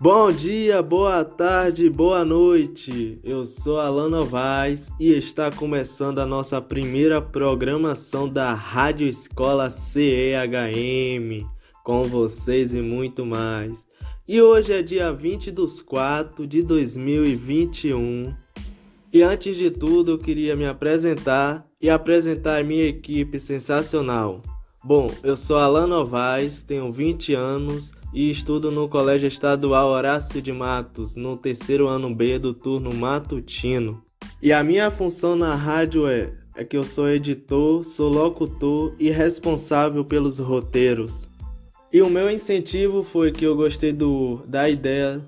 Bom dia, boa tarde, boa noite. Eu sou Alan Novaes e está começando a nossa primeira programação da Rádio Escola CEHM, com vocês e muito mais. E hoje é dia 20 dos 4 de 2021. E antes de tudo, eu queria me apresentar e apresentar a minha equipe sensacional. Bom, eu sou Alan Novaes, tenho 20 anos e estudo no Colégio Estadual Horácio de Matos, no terceiro ano B do turno matutino. E a minha função na rádio é, é que eu sou editor, sou locutor e responsável pelos roteiros. E o meu incentivo foi que eu gostei do, da ideia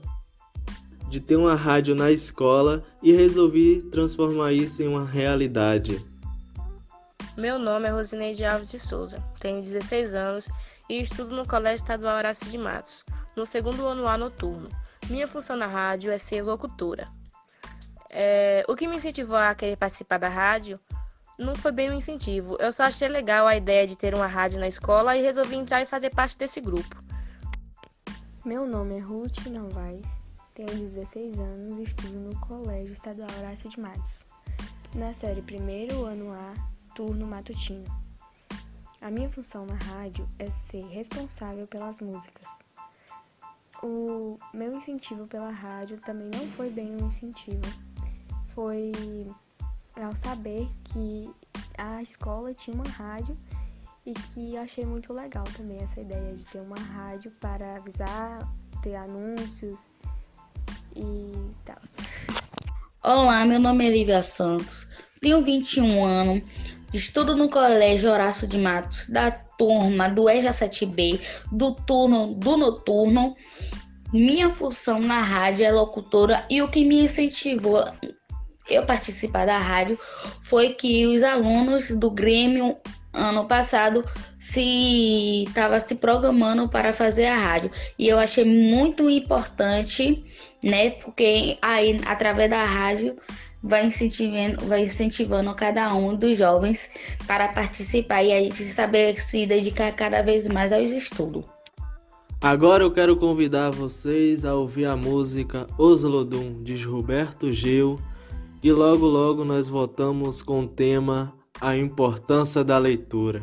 de ter uma rádio na escola e resolvi transformar isso em uma realidade. Meu nome é Rosineide Alves de Souza, tenho 16 anos e estudo no Colégio Estadual Horácio de Matos, no segundo ano A noturno. Minha função na rádio é ser locutora. É, o que me incentivou a querer participar da rádio não foi bem um incentivo. Eu só achei legal a ideia de ter uma rádio na escola e resolvi entrar e fazer parte desse grupo. Meu nome é Ruth Novaes, tenho 16 anos e estudo no Colégio Estadual Horácio de Matos, na série primeiro ano A, turno matutino. A minha função na rádio é ser responsável pelas músicas. O meu incentivo pela rádio também não foi bem um incentivo. Foi ao saber que a escola tinha uma rádio e que achei muito legal também essa ideia de ter uma rádio para avisar, ter anúncios e tal. Olá, meu nome é Lívia Santos, tenho 21 anos, Estudo no Colégio Horácio de Matos, da turma do EJA 7B, do turno do noturno. Minha função na rádio é locutora e o que me incentivou eu participar da rádio foi que os alunos do Grêmio ano passado se estava se programando para fazer a rádio e eu achei muito importante, né? Porque aí através da rádio vai incentivando, vai incentivando cada um dos jovens para participar e a gente saber se dedicar cada vez mais aos estudos. Agora eu quero convidar vocês a ouvir a música Oslodum de Roberto Gil e logo logo nós voltamos com o tema A Importância da Leitura.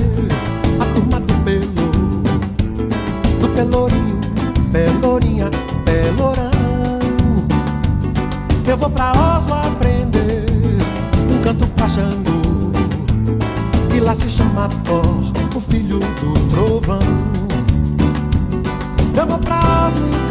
Pelourinho, Pelourinha, Pelourão. Eu vou pra Oslo aprender um canto pra E lá se chama Thor, o filho do trovão. Eu vou pra Oslo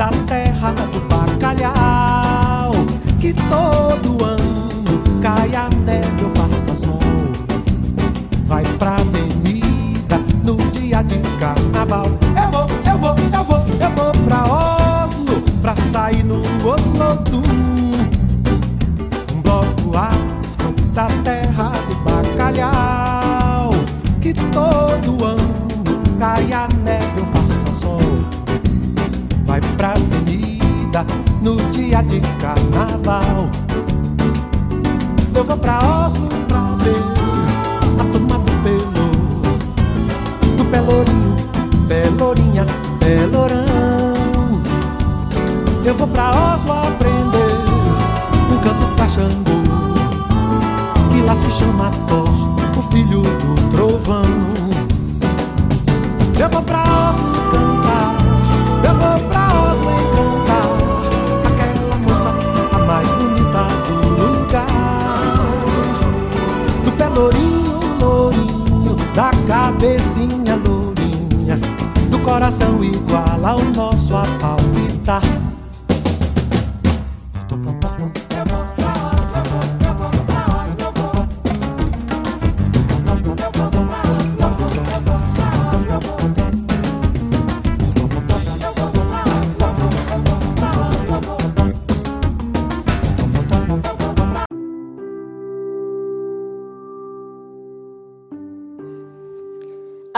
da terra do bacalhau. Que todo ano caia neve ou faça sol. Vai pra avenida no dia de carnaval. Eu vou, eu vou, eu vou, eu vou pra Oslo pra sair no Oslo Um bloco astro da terra do bacalhau. Que todo no dia de carnaval. Eu vou pra Oslo pra ver a turma do Pelo, do Pelourinho, Pelourinha, Pelourão. Eu vou pra Oslo aprender um canto pra Xangô, que lá se chama Thor, o filho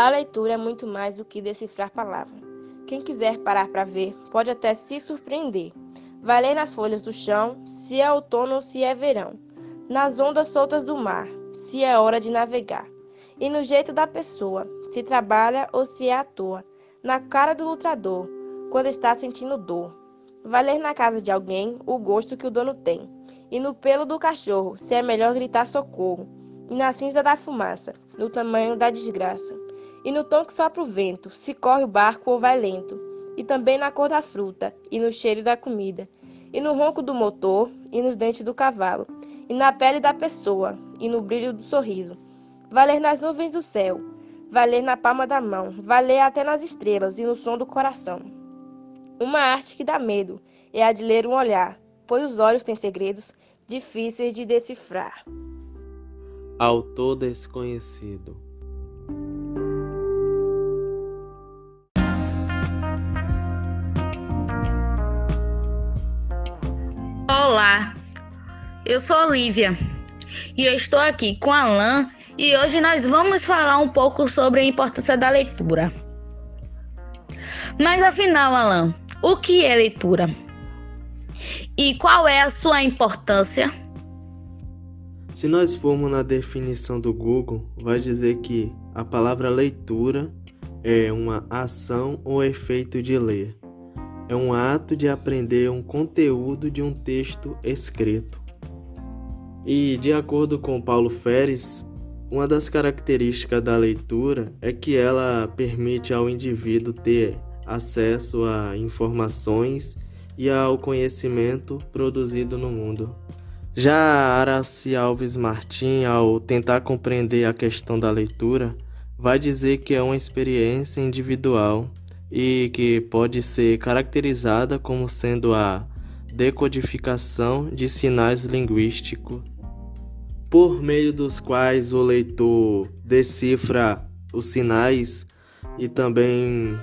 A leitura é muito mais do que decifrar palavras. Quem quiser parar para ver pode até se surpreender. Vai ler nas folhas do chão se é outono ou se é verão, nas ondas soltas do mar, se é hora de navegar, e no jeito da pessoa, se trabalha ou se é à toa, na cara do lutrador, quando está sentindo dor. Vai ler na casa de alguém o gosto que o dono tem, e no pelo do cachorro, se é melhor gritar socorro, e na cinza da fumaça, no tamanho da desgraça. E no tom que sopra o vento, se corre o barco ou vai lento. E também na cor da fruta, e no cheiro da comida. E no ronco do motor, e nos dentes do cavalo. E na pele da pessoa, e no brilho do sorriso. Vai ler nas nuvens do céu, vai ler na palma da mão, vai ler até nas estrelas e no som do coração. Uma arte que dá medo é a de ler um olhar, pois os olhos têm segredos difíceis de decifrar. Autor desconhecido. Olá, eu sou Olivia e eu estou aqui com Alan e hoje nós vamos falar um pouco sobre a importância da leitura. Mas afinal, Alan, o que é leitura? E qual é a sua importância? Se nós formos na definição do Google, vai dizer que a palavra leitura é uma ação ou efeito de ler. É um ato de aprender um conteúdo de um texto escrito. E, de acordo com Paulo Feres, uma das características da leitura é que ela permite ao indivíduo ter acesso a informações e ao conhecimento produzido no mundo. Já Araci Alves Martim, ao tentar compreender a questão da leitura, vai dizer que é uma experiência individual e que pode ser caracterizada como sendo a decodificação de sinais linguísticos, por meio dos quais o leitor decifra os sinais e também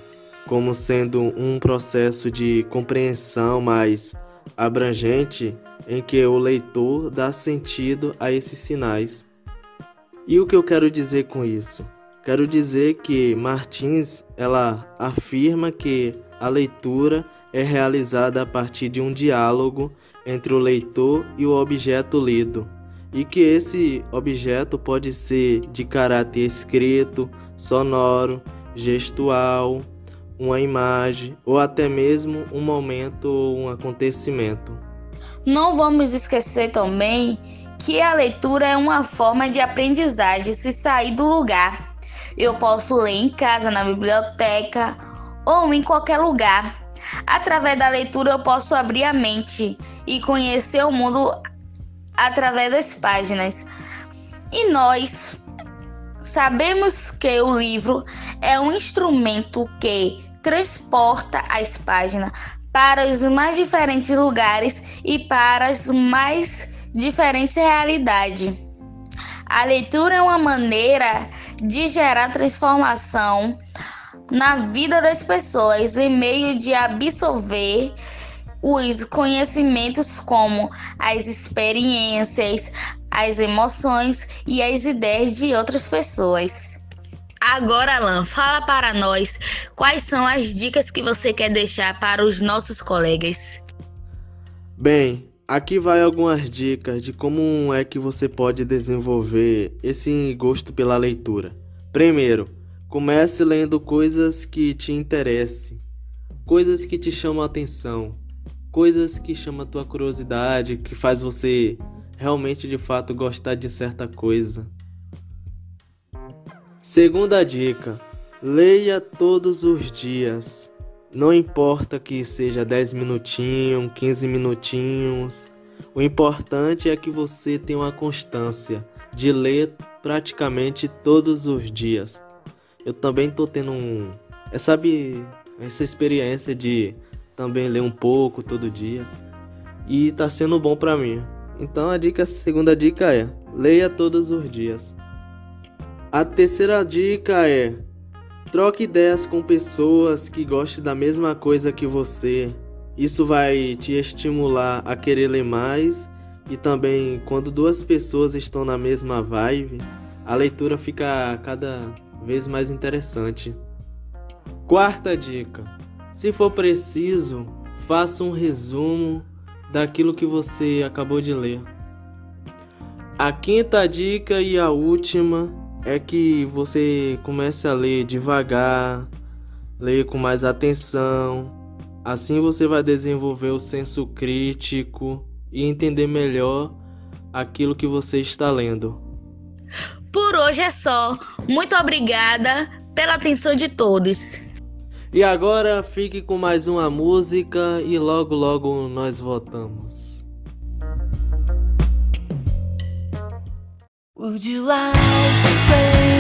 como sendo um processo de compreensão mais abrangente em que o leitor dá sentido a esses sinais. E o que eu quero dizer com isso? Quero dizer que Martins ela afirma que a leitura é realizada a partir de um diálogo entre o leitor e o objeto lido, e que esse objeto pode ser de caráter escrito, sonoro, gestual, uma imagem ou até mesmo um momento ou um acontecimento. Não vamos esquecer também que a leitura é uma forma de aprendizagem se sair do lugar. Eu posso ler em casa, na biblioteca ou em qualquer lugar. Através da leitura, eu posso abrir a mente e conhecer o mundo através das páginas. E nós sabemos que o livro é um instrumento que transporta as páginas para os mais diferentes lugares e para as mais diferentes realidades. A leitura é uma maneira de gerar transformação na vida das pessoas em meio de absorver os conhecimentos como as experiências, as emoções e as ideias de outras pessoas. Agora, Alan, fala para nós quais são as dicas que você quer deixar para os nossos colegas. Bem, aqui vai algumas dicas de como é que você pode desenvolver esse gosto pela leitura. Primeiro, comece lendo coisas que te interessem, coisas que te chamam a atenção, coisas que chamam a tua curiosidade, que faz você realmente de fato gostar de certa coisa. Segunda dica: leia todos os dias. Não importa que seja 10 minutinhos, 15 minutinhos. O importante é que você tenha uma constância de ler praticamente todos os dias. Eu também estou tendo um, é, sabe, essa experiência de também ler um pouco todo dia e tá sendo bom para mim. Então a dica, a segunda dica é: leia todos os dias. A terceira dica é: troque ideias com pessoas que gostem da mesma coisa que você. Isso vai te estimular a querer ler mais e também quando duas pessoas estão na mesma vibe, a leitura fica cada vez mais interessante. Quarta dica: se for preciso, faça um resumo daquilo que você acabou de ler. A quinta dica e a última é que você comece a ler devagar, ler com mais atenção. Assim você vai desenvolver o senso crítico e entender melhor aquilo que você está lendo. Por hoje é só. Muito obrigada pela atenção de todos. E agora fique com mais uma música e logo logo nós voltamos. Would you like to play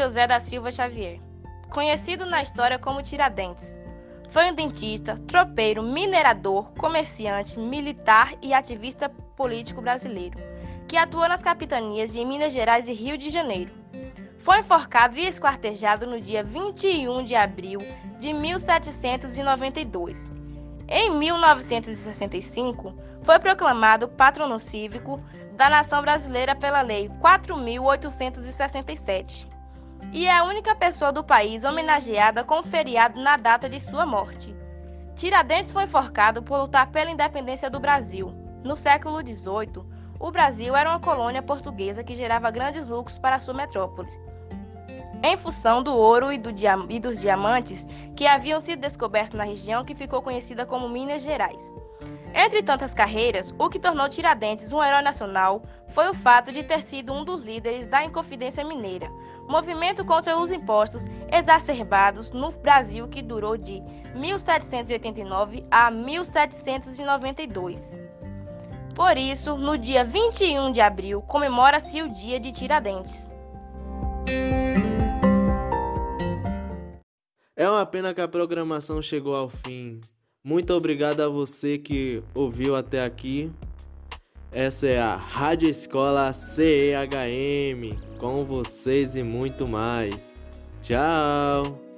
José da Silva Xavier, conhecido na história como Tiradentes. Foi um dentista, tropeiro, minerador, comerciante, militar e ativista político brasileiro, que atuou nas capitanias de Minas Gerais e Rio de Janeiro. Foi enforcado e esquartejado no dia 21 de abril de 1792. Em 1965, foi proclamado patrono cívico da nação brasileira pela Lei 4.867 e é a única pessoa do país homenageada com feriado na data de sua morte. Tiradentes foi enforcado por lutar pela independência do Brasil. No século XVIII, o Brasil era uma colônia portuguesa que gerava grandes lucros para sua metrópole. Em função do ouro e, do e dos diamantes que haviam sido descobertos na região que ficou conhecida como Minas Gerais. Entre tantas carreiras, o que tornou Tiradentes um herói nacional foi o fato de ter sido um dos líderes da Inconfidência Mineira, movimento contra os impostos exacerbados no Brasil que durou de 1789 a 1792. Por isso, no dia 21 de abril, comemora-se o Dia de Tiradentes. É uma pena que a programação chegou ao fim. Muito obrigado a você que ouviu até aqui. Essa é a Rádio Escola CEHM, com vocês e muito mais. Tchau!